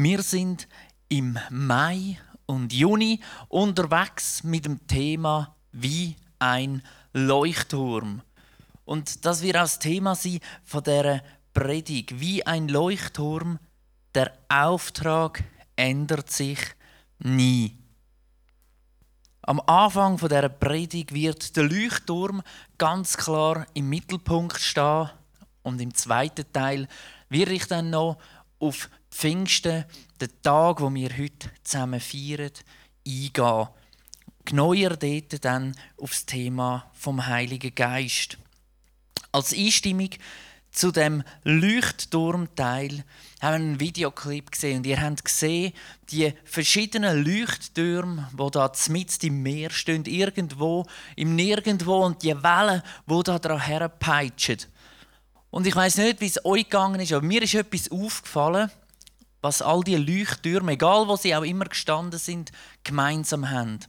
Wir sind im Mai und Juni unterwegs mit dem Thema wie ein Leuchtturm. Und das wird auch das Thema sein von der Predigt. Wie ein Leuchtturm, der Auftrag ändert sich nie. Am Anfang von der Predigt wird der Leuchtturm ganz klar im Mittelpunkt stehen und im zweiten Teil werde ich dann noch auf Pfingsten, den Tag, wo wir heute zusammen feiern, eingehen. Genauer dort dann auf das Thema vom Heiligen Geist. Als Einstimmung zu dem Leuchtturmteil haben wir einen Videoclip gesehen und ihr habt gesehen, die verschiedenen Leuchttürme, wo da mitten im Meer stehen, irgendwo im Nirgendwo und die Wellen, wo da dran herpeitschen. Und ich weiß nicht, wie es euch gegangen ist, aber mir ist etwas aufgefallen, was all die Leuchttürme, egal wo sie auch immer gestanden sind, gemeinsam haben.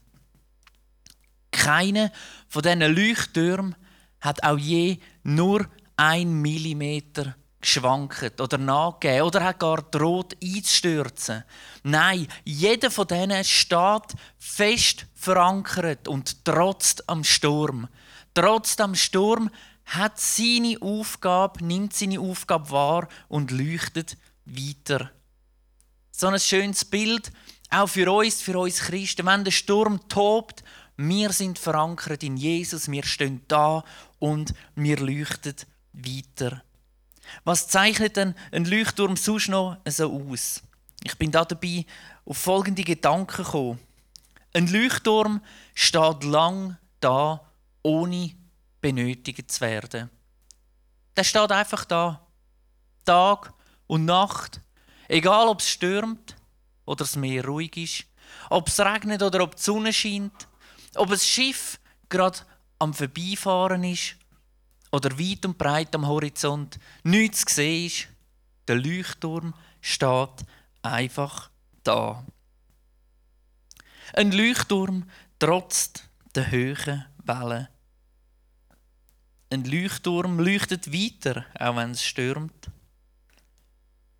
Keine von diesen Leuchttürmen hat auch je nur ein Millimeter geschwankt oder nachgegeben oder hat gar droht einzustürzen. Nein, jeder von denen steht fest verankert und trotz am Sturm. Trotz am Sturm hat seine Aufgabe, nimmt seine Aufgabe wahr und leuchtet weiter. So ein schönes Bild, auch für uns, für uns Christen. Wenn der Sturm tobt, wir sind verankert in Jesus, wir stehen da und wir leuchten weiter. Was zeichnet denn ein Leuchtturm sonst noch so aus? Ich bin da dabei auf folgende Gedanken gekommen. Ein Leuchtturm steht lang da, ohne benötigt zu werden. Der steht einfach da. Tag und Nacht. Egal ob es stürmt oder das Meer ruhig ist, ob es regnet oder ob die Sonne scheint, ob ein Schiff gerade am Vorbeifahren ist oder weit und breit am Horizont nichts zu sehen ist, der Leuchtturm steht einfach da. Ein Leuchtturm trotz der hohen Wellen ein Leuchtturm leuchtet weiter, auch wenn es stürmt.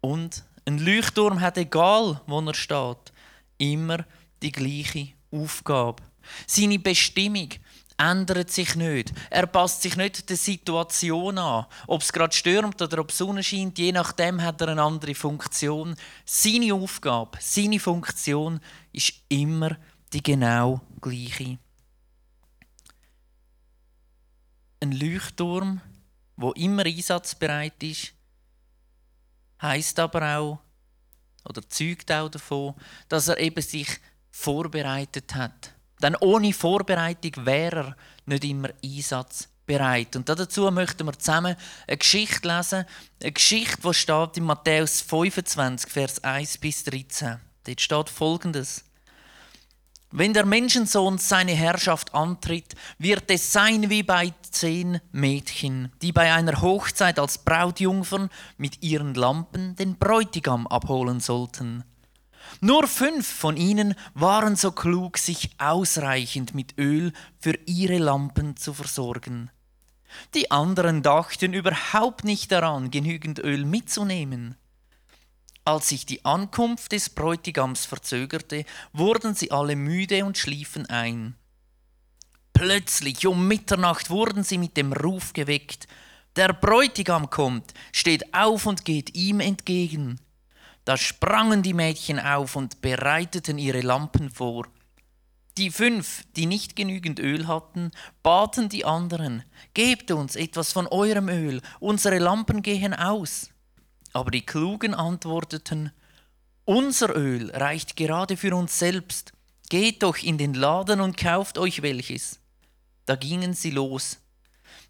Und ein Leuchtturm hat, egal wo er steht, immer die gleiche Aufgabe. Seine Bestimmung ändert sich nicht. Er passt sich nicht der Situation an. Ob es gerade stürmt oder ob Sonne scheint, je nachdem hat er eine andere Funktion. Seine Aufgabe, seine Funktion ist immer die genau gleiche. ein Leuchtturm, wo immer einsatzbereit ist, heißt aber auch oder zeugt auch davon, dass er eben sich vorbereitet hat. Denn ohne Vorbereitung wäre er nicht immer einsatzbereit. Und dazu möchten wir zusammen eine Geschichte lesen, eine Geschichte, die steht in Matthäus 25, Vers 1 bis 13. Dort steht folgendes. Wenn der Menschensohn seine Herrschaft antritt, wird es sein wie bei zehn Mädchen, die bei einer Hochzeit als Brautjungfern mit ihren Lampen den Bräutigam abholen sollten. Nur fünf von ihnen waren so klug, sich ausreichend mit Öl für ihre Lampen zu versorgen. Die anderen dachten überhaupt nicht daran, genügend Öl mitzunehmen. Als sich die Ankunft des Bräutigams verzögerte, wurden sie alle müde und schliefen ein. Plötzlich um Mitternacht wurden sie mit dem Ruf geweckt, der Bräutigam kommt, steht auf und geht ihm entgegen. Da sprangen die Mädchen auf und bereiteten ihre Lampen vor. Die fünf, die nicht genügend Öl hatten, baten die anderen, Gebt uns etwas von eurem Öl, unsere Lampen gehen aus. Aber die Klugen antworteten, unser Öl reicht gerade für uns selbst. Geht doch in den Laden und kauft euch welches. Da gingen sie los.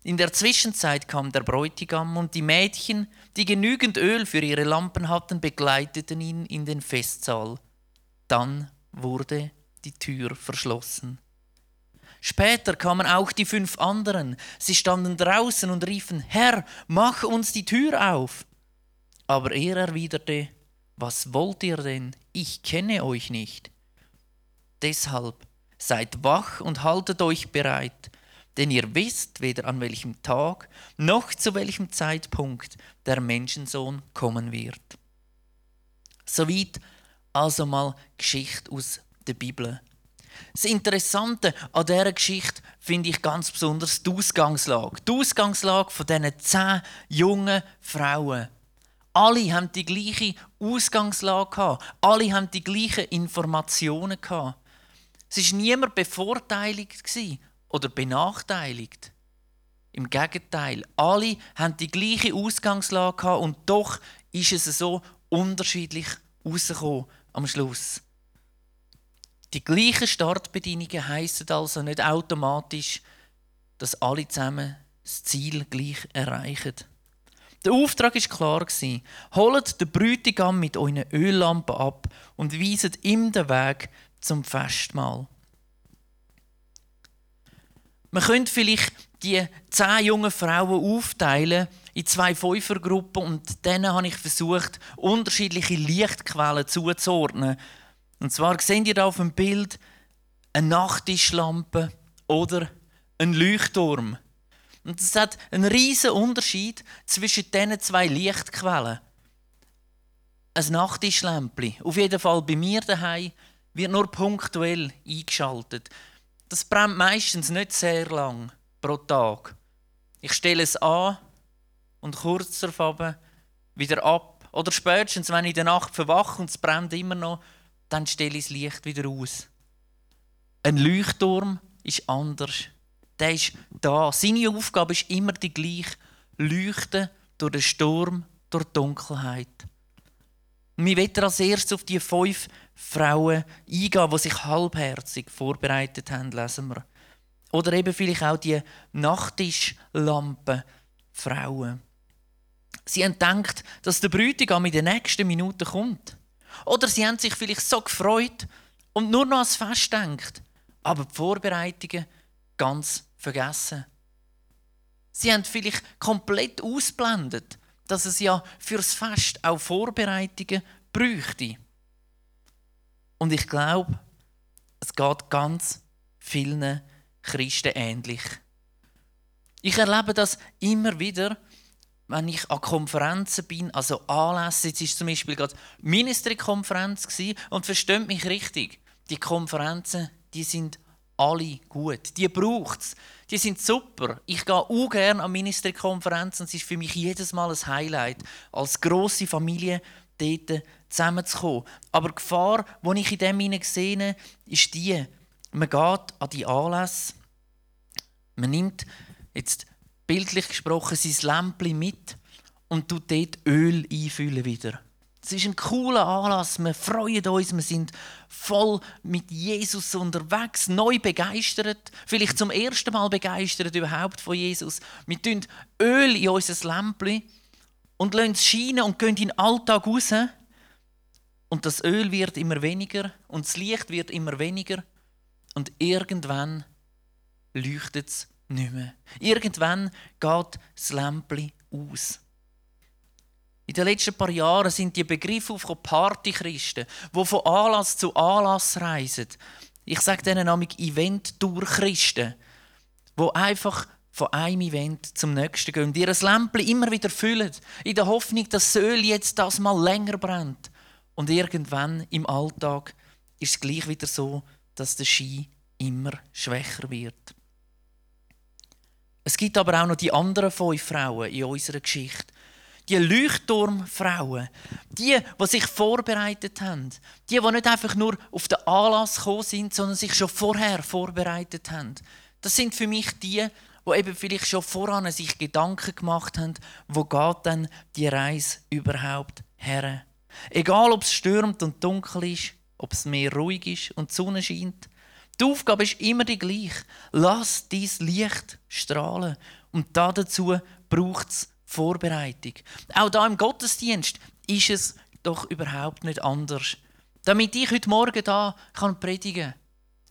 In der Zwischenzeit kam der Bräutigam und die Mädchen, die genügend Öl für ihre Lampen hatten, begleiteten ihn in den Festsaal. Dann wurde die Tür verschlossen. Später kamen auch die fünf anderen. Sie standen draußen und riefen, Herr, mach uns die Tür auf. Aber er erwiderte, was wollt ihr denn? Ich kenne euch nicht. Deshalb seid wach und haltet euch bereit, denn ihr wisst weder an welchem Tag noch zu welchem Zeitpunkt der Menschensohn kommen wird. Soweit Also mal Geschichte aus der Bibel. Das Interessante an dieser Geschichte finde ich ganz besonders die Ausgangslage. Die Ausgangslage von diesen zehn jungen Frauen. Alle haben die gleiche Ausgangslage gehabt. Alle haben die gleichen Informationen gehabt. Es war niemand bevorteiligt oder benachteiligt. Im Gegenteil, alle haben die gleiche Ausgangslage gehabt und doch ist es so unterschiedlich rausgekommen am Schluss. Die gleichen Startbedingungen heissen also nicht automatisch, dass alle zusammen das Ziel gleich erreichen. Der Auftrag ist klar Holt den Bräutigam mit euren Öllampen ab und weiset ihm den Weg zum Festmahl. Man könnte vielleicht die zehn jungen Frauen aufteilen in zwei Fünfergruppen und denen habe ich versucht, unterschiedliche Lichtquellen zuzuordnen. Und zwar seht ihr hier auf dem Bild eine Nachttischlampe oder einen Leuchtturm. Und es hat einen riesen Unterschied zwischen diesen zwei Lichtquellen. Ein Nachttischlämpchen, auf jeden Fall bei mir daheim, wird nur punktuell eingeschaltet. Das brennt meistens nicht sehr lang pro Tag. Ich stelle es an und kurz darauf wieder ab. Oder spätestens, wenn ich in der Nacht verwache und es brennt immer noch, dann stelle ich das Licht wieder aus. Ein Leuchtturm ist anders. Der ist da. Seine Aufgabe ist immer die gleiche. Leuchten durch den Sturm, durch die Dunkelheit. Wir wollen als erstes auf die fünf Frauen eingehen, die sich halbherzig vorbereitet haben, lesen wir. Oder eben vielleicht auch die Nachttischlampen Frauen. Sie haben gedacht, dass der Bräutigam in den nächsten Minuten kommt. Oder sie haben sich vielleicht so gefreut und nur noch ans Fest denkt, aber die Vorbereitungen ganz vergessen. Sie haben vielleicht komplett ausblendet, dass es ja fürs Fest auch Vorbereitungen bräuchte. Und ich glaube, es geht ganz vielen Christen ähnlich. Ich erlebe das immer wieder, wenn ich an Konferenzen bin, also Anlässe. Jetzt war zum Beispiel gerade Ministry-Konferenz und versteht mich richtig, die Konferenzen, die sind alle gut. Die braucht es. Die sind super. Ich gehe auch gerne an Ministry-Konferenzen. Es ist für mich jedes Mal ein Highlight, als grosse Familie dort zusammenzukommen. Aber die Gefahr, die ich in dem sehe, ist die, man geht an die Anlässe, man nimmt jetzt bildlich gesprochen sein Lämpchen mit und tut dort Öl einfüllen wieder. Es ist ein cooler Anlass, wir freuen uns, wir sind voll mit Jesus unterwegs, neu begeistert, vielleicht zum ersten Mal begeistert überhaupt von Jesus. Wir tun Öl in unser Lämpchen und lassen es scheinen und gehen in den Alltag raus. Und das Öl wird immer weniger und das Licht wird immer weniger und irgendwann leuchtet es nicht mehr. Irgendwann geht das Lämpchen aus. In den letzten paar Jahren sind die Begriffe auf Partychristen, die von Anlass zu Anlass reisen. Ich sage denen nämlich Event-Tour-Christen, die einfach von einem Event zum nächsten gehen und ihr Lämpchen immer wieder füllen, in der Hoffnung, dass das Öl jetzt das mal länger brennt. Und irgendwann im Alltag ist es gleich wieder so, dass der Ski immer schwächer wird. Es gibt aber auch noch die anderen fünf Frauen in unserer Geschichte. Die Leuchtturmfrauen, die, die sich vorbereitet haben, die, die nicht einfach nur auf den Anlass gekommen sind, sondern sich schon vorher vorbereitet haben. Das sind für mich die, die eben vielleicht schon voran sich Gedanken gemacht haben, wo geht denn die Reise überhaupt her? Egal, ob es stürmt und dunkel ist, ob es mehr ruhig ist und die Sonne scheint, die Aufgabe ist immer die gleiche. Lass dein Licht strahlen. Und dazu braucht es Vorbereitung. Auch da im Gottesdienst ist es doch überhaupt nicht anders. Damit ich heute Morgen da kann predigen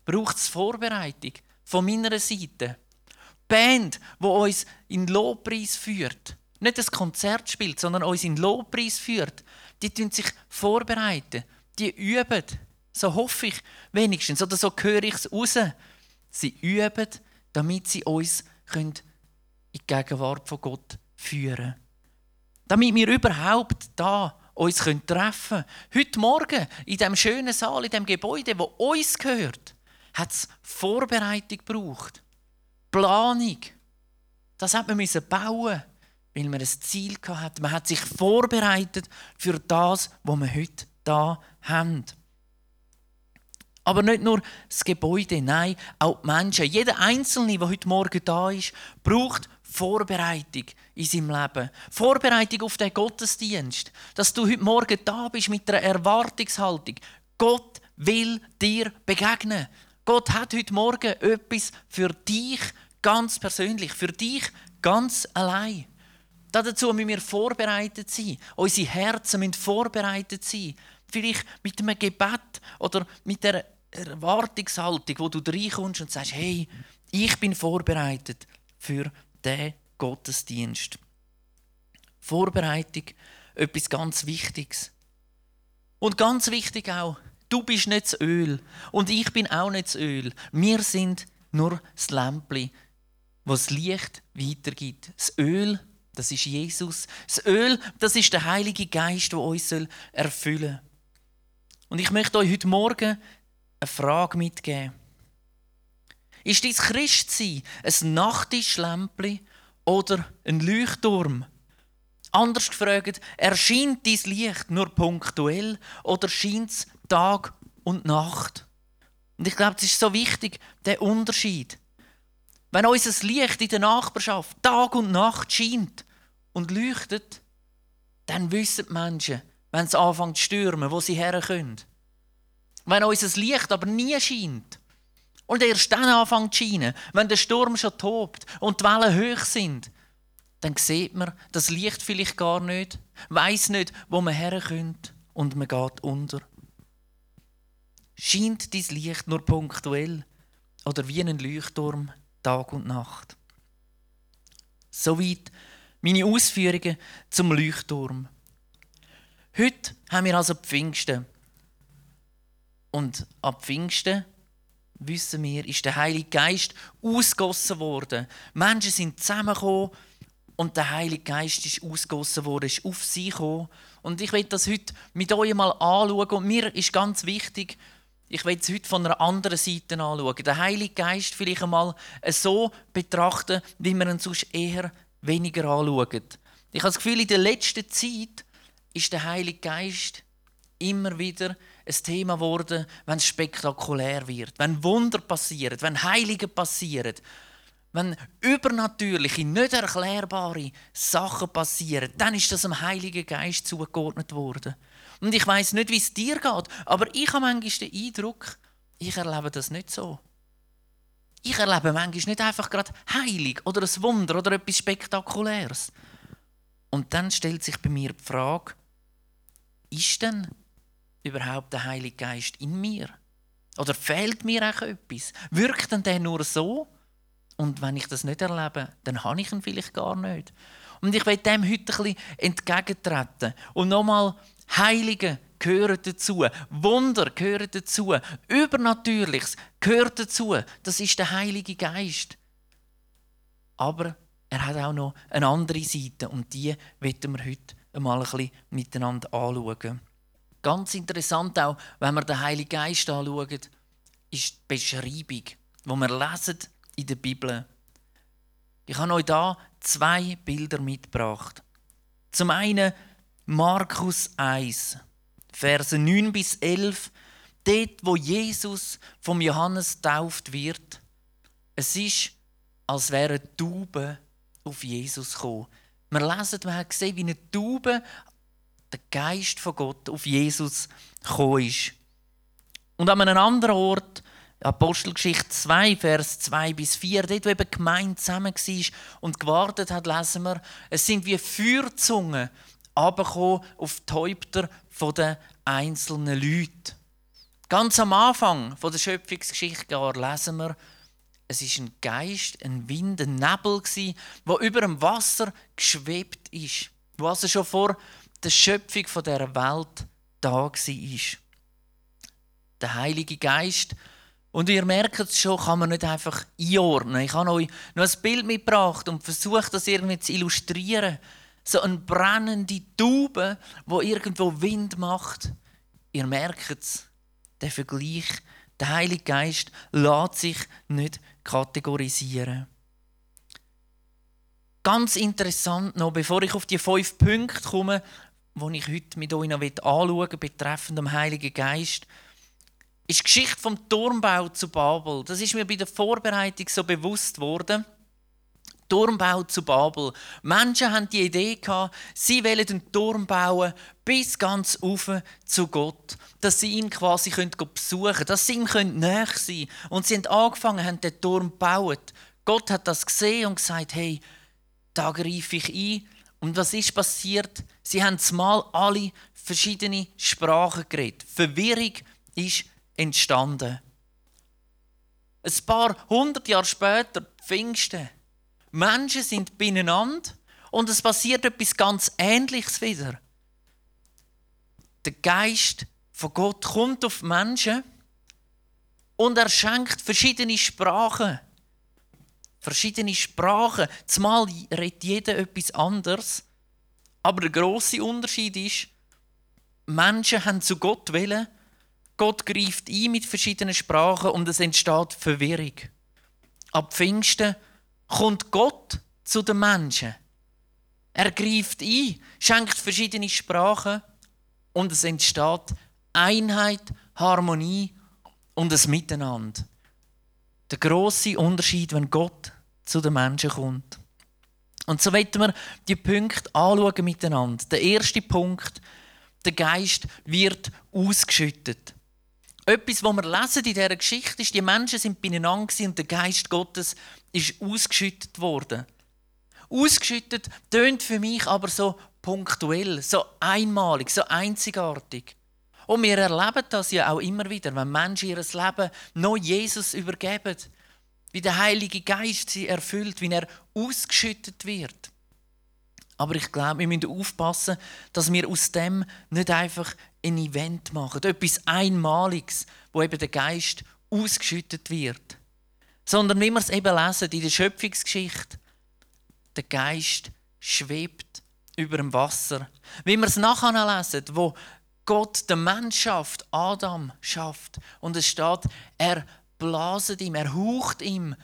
braucht es Vorbereitung von meiner Seite. Die Band, die uns in Lobpreis führt, nicht das Konzert spielt, sondern uns in Lobpreis führt, die tun sich vorbereiten, die üben. So hoffe ich wenigstens, oder so höre ich es raus. Sie üben, damit sie uns in die Gegenwart von Gott führen. Damit wir überhaupt da uns treffen können. Heute Morgen in dem schönen Saal, in dem Gebäude, wo uns gehört, hat es Vorbereitung gebraucht. Planung. Das hat man bauen, weil man ein Ziel hatte. Man hat sich vorbereitet für das, was wir heute da haben. Aber nicht nur das Gebäude, nein, auch die Menschen. Jeder Einzelne, der heute Morgen da ist, braucht Vorbereitung in seinem Leben. Vorbereitung auf den Gottesdienst. Dass du heute Morgen da bist mit einer Erwartungshaltung. Gott will dir begegnen. Gott hat heute Morgen etwas für dich ganz persönlich, für dich ganz allein. Dazu müssen wir vorbereitet sein. Unsere Herzen müssen vorbereitet sein. Vielleicht mit einem Gebet oder mit der Erwartungshaltung, wo du reinkommst und sagst, hey, ich bin vorbereitet für diesen Gottesdienst. Vorbereitung, etwas ganz Wichtiges. Und ganz wichtig auch, du bist nicht das Öl und ich bin auch nicht das Öl. Wir sind nur das Lämpchen, das das Licht weitergibt. Das Öl, das ist Jesus. Das Öl, das ist der Heilige Geist, der uns erfüllen soll. Und ich möchte euch heute Morgen eine Frage mitgeben. Ist dein Christsein ein Nachttischlämpchen oder ein Leuchtturm? Anders gefragt, erscheint dein Licht nur punktuell oder scheint es Tag und Nacht? Und ich glaube, es ist so wichtig, der Unterschied. Wenn unser Licht in der Nachbarschaft Tag und Nacht scheint und leuchtet, dann wissen die Menschen, wenn es anfängt zu stürmen, wo sie herkommen. Wenn unser Licht aber nie scheint und erst dann anfängt zu scheinen, wenn der Sturm schon tobt und die Wellen hoch sind, dann sieht man das Licht vielleicht gar nicht, weiß nicht, wo man herkommt und man geht unter. Scheint dein Licht nur punktuell oder wie ein Leuchtturm Tag und Nacht? Soweit meine Ausführungen zum Leuchtturm. Heute haben wir also Pfingsten. Und ab Pfingsten, wissen wir, ist der Heilige Geist ausgossen worden. Menschen sind zusammengekommen und der Heilige Geist ist ausgossen worden, ist auf sie gekommen. Und ich will das heute mit euch mal anschauen. Und mir ist ganz wichtig, ich will es heute von einer anderen Seite anschauen. Den Heiligen Geist vielleicht einmal so betrachten, wie man ihn sonst eher weniger anschaut. Ich habe das Gefühl, in der letzten Zeit ist der Heilige Geist immer wieder ein Thema geworden, wenn es spektakulär wird, wenn Wunder passieren, wenn Heilige passieren, wenn übernatürliche, nicht erklärbare Sachen passieren, dann ist das dem Heiligen Geist zugeordnet worden. Und ich weiß nicht, wie es dir geht, aber ich habe manchmal den Eindruck, ich erlebe das nicht so. Ich erlebe manchmal nicht einfach gerade heilig oder ein Wunder oder etwas Spektakuläres. Und dann stellt sich bei mir die Frage, ist denn überhaupt der Heilige Geist in mir? Oder fehlt mir auch etwas? Wirkt denn der nur so? Und wenn ich das nicht erlebe, dann habe ich ihn vielleicht gar nicht. Und ich will dem heute ein bisschen entgegentreten. Und nochmal, Heilige gehören dazu. Wunder gehören dazu. Übernatürliches gehört dazu. Das ist der Heilige Geist. Aber er hat auch noch eine andere Seite und die werden wir heute einmal ein bisschen miteinander anschauen. Ganz interessant auch, wenn wir den Heiligen Geist anschauen, ist die Beschreibung, die wir lesen in der Bibel. Ich habe euch da zwei Bilder mitgebracht. Zum einen Markus 1, Verse 9 bis 11, dort, wo Jesus vom Johannes tauft wird. Es ist, als wäre Taube auf Jesus gekommen. Wir lesen, wir haben gesehen, wie eine Taube der Geist von Gott auf Jesus gekommen ist. Und an einem anderen Ort, Apostelgeschichte 2, Vers 2 bis 4, dort, wo eben die Gemeinde zusammen war und gewartet hat, lesen wir, es sind wie Feuerzungen runtergekommen auf die Häupter der einzelnen Leute. Ganz am Anfang der Schöpfungsgeschichte lesen wir, es ist ein Geist, ein Wind, ein Nebel der über dem Wasser geschwebt ist, wo also schon vor der Schöpfung der Welt da war. Der Heilige Geist und ihr merkt es schon, kann man nicht einfach einordnen. Ich habe euch noch ein Bild mitgebracht und versucht, das irgendwie zu illustrieren. so eine brennende Taube, wo irgendwo Wind macht. Ihr merkt es, der Vergleich, der Heilige Geist lässt sich nicht kategorisieren. Ganz interessant noch, bevor ich auf die fünf Punkte komme, die ich heute mit euch noch anschauen will, betreffend dem Heiligen Geist, ist die Geschichte vom Turmbau zu Babel. Das ist mir bei der Vorbereitung so bewusst worden. Turmbau zu Babel. Menschen haben die Idee gehabt, sie wollen einen Turm bauen bis ganz auf zu Gott, dass sie ihn quasi können besuchen können, dass sie ihm näher sein können. Und sie haben angefangen, haben den Turm gebaut. Gott hat das gesehen und gesagt, hey, da greife ich ein. Und was ist passiert? Sie haben mal alle verschiedene Sprachen geredet. Verwirrung ist entstanden. Ein paar hundert Jahre später, Pfingsten, Menschen sind beieinander und es passiert etwas ganz Ähnliches wieder. Der Geist von Gott kommt auf Menschen und er schenkt verschiedene Sprachen. Verschiedene Sprachen. Zumal redet jeder etwas anderes. Aber der große Unterschied ist, Menschen haben zu Gott willen, Gott greift ein mit verschiedenen Sprachen und es entsteht Verwirrung. Ab Pfingsten kommt Gott zu den Menschen. Er greift ein, schenkt verschiedene Sprachen und es entsteht Einheit, Harmonie und ein Miteinander. Der große Unterschied, wenn Gott zu den Menschen kommt. Und so wollen wir die Punkte anschauen miteinander. Der erste Punkt, der Geist wird ausgeschüttet. Etwas, was wir lesen in dieser Geschichte, ist, die Menschen sind beieinander und der Geist Gottes ist ausgeschüttet worden. Ausgeschüttet tönt für mich aber so punktuell, so einmalig, so einzigartig. Und wir erleben das ja auch immer wieder, wenn Menschen ihr Leben noch Jesus übergeben, wie der Heilige Geist sie erfüllt, wie er ausgeschüttet wird. Aber ich glaube, wir müssen aufpassen, dass wir aus dem nicht einfach ein Event machen, etwas Einmaliges, wo eben der Geist ausgeschüttet wird. Sondern wie wir es eben lesen in der Schöpfungsgeschichte, der Geist schwebt über dem Wasser. Wie wir es nachher lesen, wo Gott den Mensch schafft, Adam schafft, und es steht, er blaset ihm, er haucht ihm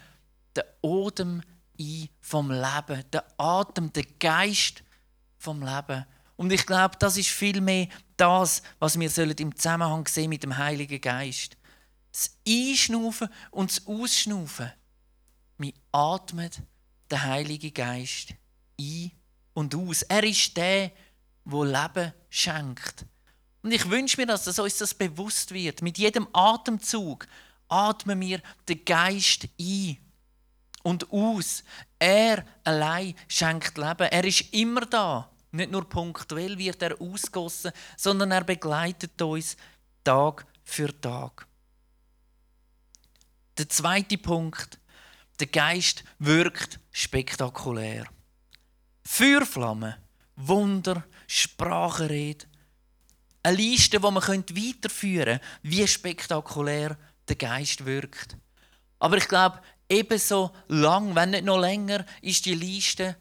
den Odem ein vom Leben, der Atem, der Geist vom Leben. Und ich glaube, das ist vielmehr das, was wir im Zusammenhang sehen mit dem Heiligen Geist. Das Einschnaufen und das Ausschnaufen. Wir atmen den Heiligen Geist ein und aus. Er ist der, der Leben schenkt. Und ich wünsche mir, dass uns das bewusst wird. Mit jedem Atemzug atmen wir den Geist ein und aus. Er allein schenkt Leben. Er ist immer da. Nicht nur punktuell wird er ausgossen, sondern er begleitet uns Tag für Tag. Der zweite Punkt. Der Geist wirkt spektakulär. Feuerflammen, Wunder, Sprachenrede. Eine Liste, die man weiterführen könnte, wie spektakulär der Geist wirkt. Aber ich glaube, ebenso lang, wenn nicht noch länger, ist die Liste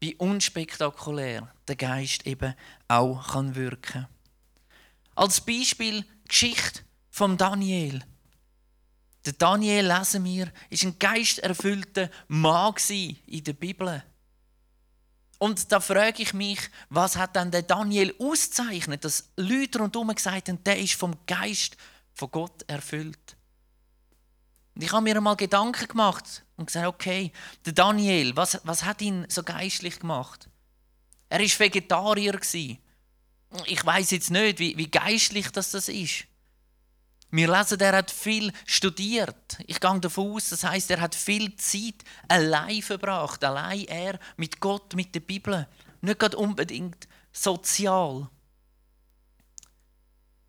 wie unspektakulär der Geist eben auch kann wirken. Als Beispiel die Geschichte von Daniel. Der Daniel lesen wir, ist ein geisterfüllter Mann in der Bibel. Und da frage ich mich, was hat dann der Daniel auszeichnet, dass Leute rundherum gesagt haben, der ist vom Geist von Gott erfüllt. Und ich habe mir einmal Gedanken gemacht und gesagt, okay, der Daniel, was, was hat ihn so geistlich gemacht? Er war Vegetarier. Ich weiß jetzt nicht, wie, wie geistlich das, das ist. Wir lesen, er hat viel studiert. Ich gehe davon aus, das heißt, er hat viel Zeit allein verbracht. Allein er mit Gott, mit der Bibel. Nicht gerade unbedingt sozial.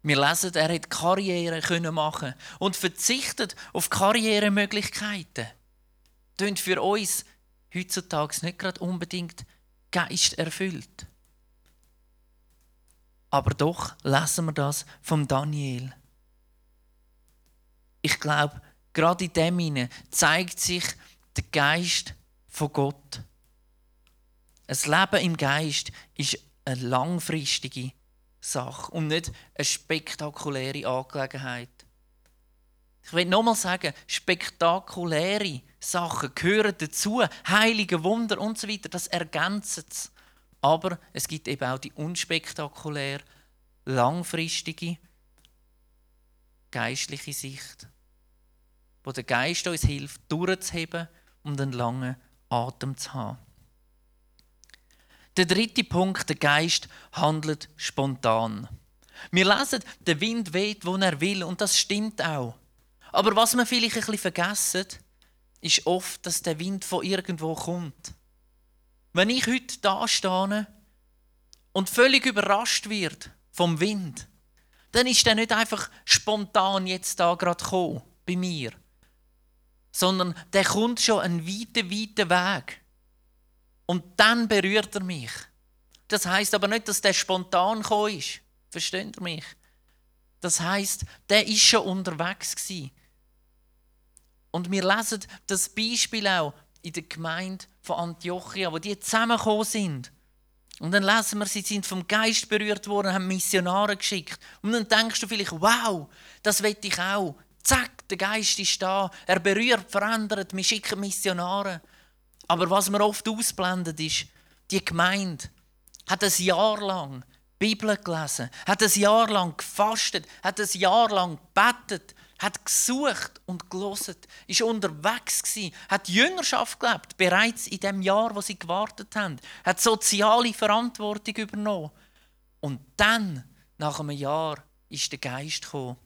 Wir lesen, er hat Karriere können machen und verzichtet auf Karrieremöglichkeiten. Tönt für uns heutzutage nicht gerade unbedingt Geist erfüllt. Aber doch lesen wir das vom Daniel. Ich glaube, gerade in dem zeigt sich der Geist von Gott. Ein Leben im Geist ist eine langfristige Sache und nicht eine spektakuläre Angelegenheit. Ich will nochmal sagen, spektakuläre Sachen gehören dazu, heilige Wunder und so weiter, das ergänzt es. Aber es gibt eben auch die unspektakulär, langfristige, geistliche Sicht, wo der Geist uns hilft, durchzuheben und einen langen Atem zu haben. Der dritte Punkt, der Geist handelt spontan. Wir lesen, der Wind weht, wo er will, und das stimmt auch. Aber was wir vielleicht ein bisschen vergessen, ist oft, dass der Wind von irgendwo kommt. Wenn ich heute da stehe und völlig überrascht wird vom Wind, dann ist der nicht einfach spontan jetzt da gerade gekommen, bei mir, sondern der kommt schon einen weiten, weiten Weg. Und dann berührt er mich. Das heißt aber nicht, dass der spontan gekommen ist. Versteht ihr mich? Das heißt, der ist schon unterwegs gewesen. Und wir lesen das Beispiel auch in der Gemeinde von Antiochia, wo die zusammengekommen sind. Und dann lesen wir, sie sind vom Geist berührt worden, haben Missionare geschickt. Und dann denkst du vielleicht, wow, das will ich auch. Zack, der Geist ist da. Er berührt, verändert, wir schicken Missionare. Aber was man oft ausblendet, ist, die Gemeinde hat ein Jahr lang Bibel gelesen, hat ein Jahr lang gefastet, hat ein Jahr lang gebetet, hat gesucht und gelesen, ist unterwegs gewesen, hat Jüngerschaft gelebt, bereits in dem Jahr, wo sie gewartet haben, hat soziale Verantwortung übernommen. Und dann, nach einem Jahr, ist der Geist gekommen.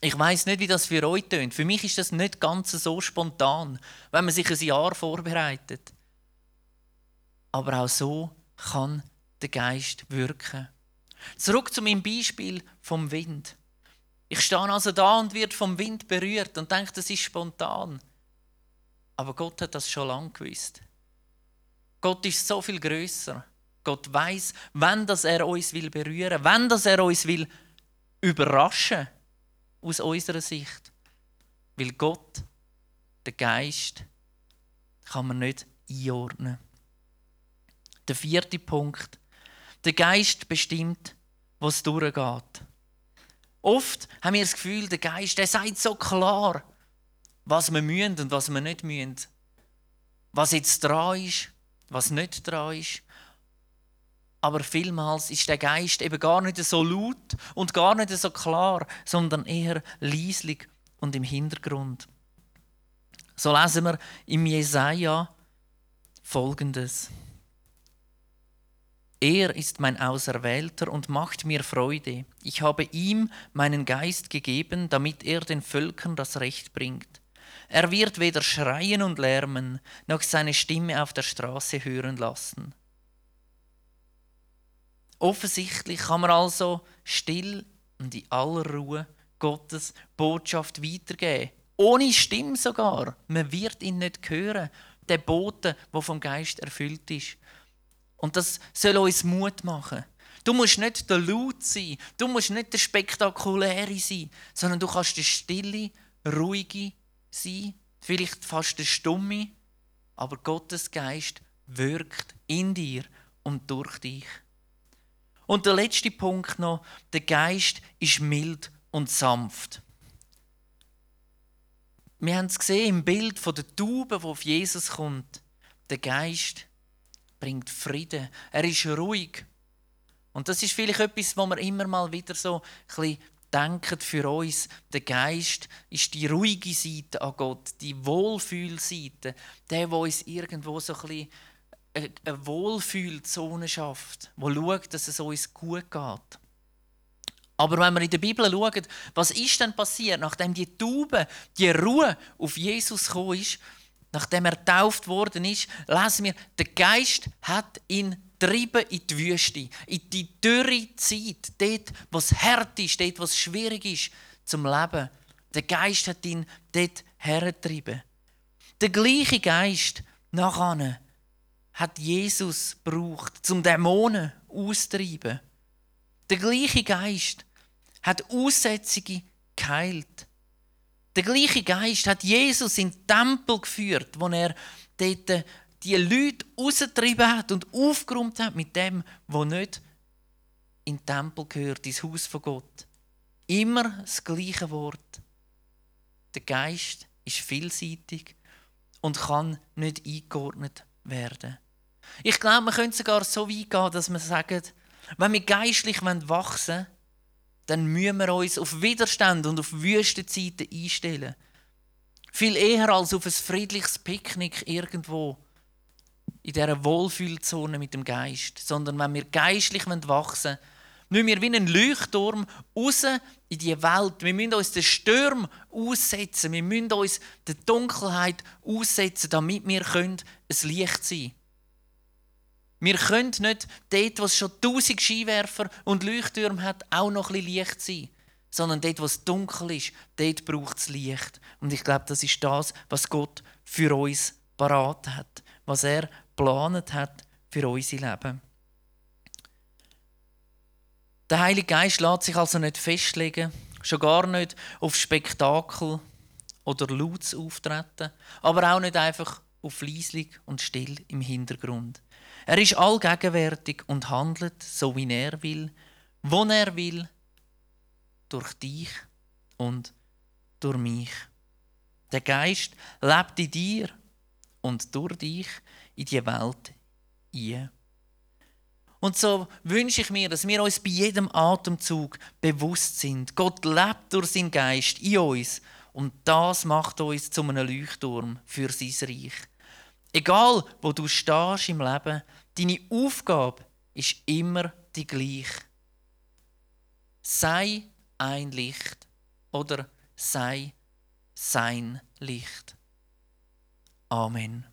Ich weiß nicht, wie das für euch tönt. Für mich ist das nicht ganz so spontan, wenn man sich ein Jahr vorbereitet. Aber auch so kann der Geist wirken. Zurück zu meinem Beispiel vom Wind. Ich stehe also da und werde vom Wind berührt und denke, das ist spontan. Aber Gott hat das schon lange gewusst. Gott ist so viel größer. Gott weiß, wenn das er uns will berühren, wenn das er uns will überraschen aus unserer Sicht. Weil Gott, der Geist, kann man nicht einordnen. Der vierte Punkt. Der Geist bestimmt, was durchgeht. Oft haben wir das Gefühl, der Geist, der sagt so klar, was wir müssen und was wir nicht müssen. Was jetzt dran ist, was nicht dran ist. Aber vielmals ist der Geist eben gar nicht so laut und gar nicht so klar, sondern eher leislich und im Hintergrund. So lesen wir im Jesaja folgendes. Er ist mein Auserwählter und macht mir Freude. Ich habe ihm meinen Geist gegeben, damit er den Völkern das Recht bringt. Er wird weder schreien und lärmen, noch seine Stimme auf der Straße hören lassen. Offensichtlich kann man also still und in aller Ruhe Gottes Botschaft weitergeben. Ohne Stimme sogar. Man wird ihn nicht hören. Der Bote, der vom Geist erfüllt ist. Und das soll uns Mut machen. Du musst nicht der Laut sein, du musst nicht der Spektakuläre sein, sondern du kannst der Stille, Ruhige sein, vielleicht fast der Stumme, aber Gottes Geist wirkt in dir und durch dich. Und der letzte Punkt noch, der Geist ist mild und sanft. Wir haben es gesehen im Bild von der Taube, wo auf Jesus kommt. Der Geist bringt Frieden. Er ist ruhig. Und das ist vielleicht etwas, wo wir immer mal wieder so ein denken für uns. Der Geist ist die ruhige Seite an Gott, die Wohlfühlseite, der, der uns irgendwo so ein eine Wohlfühlzone schafft, wo schaut, dass es uns gut geht. Aber wenn wir in der Bibel schauen, was ist denn passiert, nachdem die Taube, die Ruhe auf Jesus gekommen ist, nachdem er getauft worden ist, lesen wir, der Geist hat ihn treiben in die Wüste, in die dürre Zeit, dort, was hart ist, dort, was schwierig ist zum Leben. Der Geist hat ihn dort hergetrieben. Der gleiche Geist nachher hat Jesus gebraucht, zum Dämonen auszutreiben. Der gleiche Geist hat Aussätzige geheilt. Der gleiche Geist hat Jesus in den Tempel geführt, wo er dort die die Leute rausgetrieben hat und aufgeräumt hat mit dem, was nicht in den Tempel gehört, ins Haus von Gott. Immer das gleiche Wort. Der Geist ist vielseitig und kann nicht eingeordnet werden. Ich glaube, man könnte sogar so weit gehen, dass man sagt, wenn wir geistlich wachsen wollen, dann müssen wir uns auf Widerstand und auf Wüstenzeiten einstellen. Viel eher als auf ein friedliches Picknick irgendwo in dieser Wohlfühlzone mit dem Geist. Sondern wenn wir geistlich wachsen wollen, müssen wir wie ein Leuchtturm raus in die Welt. Wir müssen uns den Sturm aussetzen. Wir müssen uns der Dunkelheit aussetzen, damit wir ein Licht sein können. Wir können nicht dort, wo es schon tausend Skiwerfer und Leuchttürme hat, auch noch ein bisschen Licht sein. Sondern dort, wo es dunkel ist, dort braucht es Licht. Und ich glaube, das ist das, was Gott für uns parat hat. Was er geplant hat für unser Leben. Der Heilige Geist lässt sich also nicht festlegen, schon gar nicht auf Spektakel oder lautes Auftreten, aber auch nicht einfach auf leislich und still im Hintergrund. Er ist allgegenwärtig und handelt so, wie er will, wo er will, durch dich und durch mich. Der Geist lebt in dir und durch dich in die Welt ein. Und so wünsche ich mir, dass wir uns bei jedem Atemzug bewusst sind. Gott lebt durch seinen Geist in uns und das macht uns zu einem Leuchtturm für sein Reich. Egal, wo du stehst im Leben, deine Aufgabe ist immer die gleiche. Sei ein Licht oder sei sein Licht. Amen.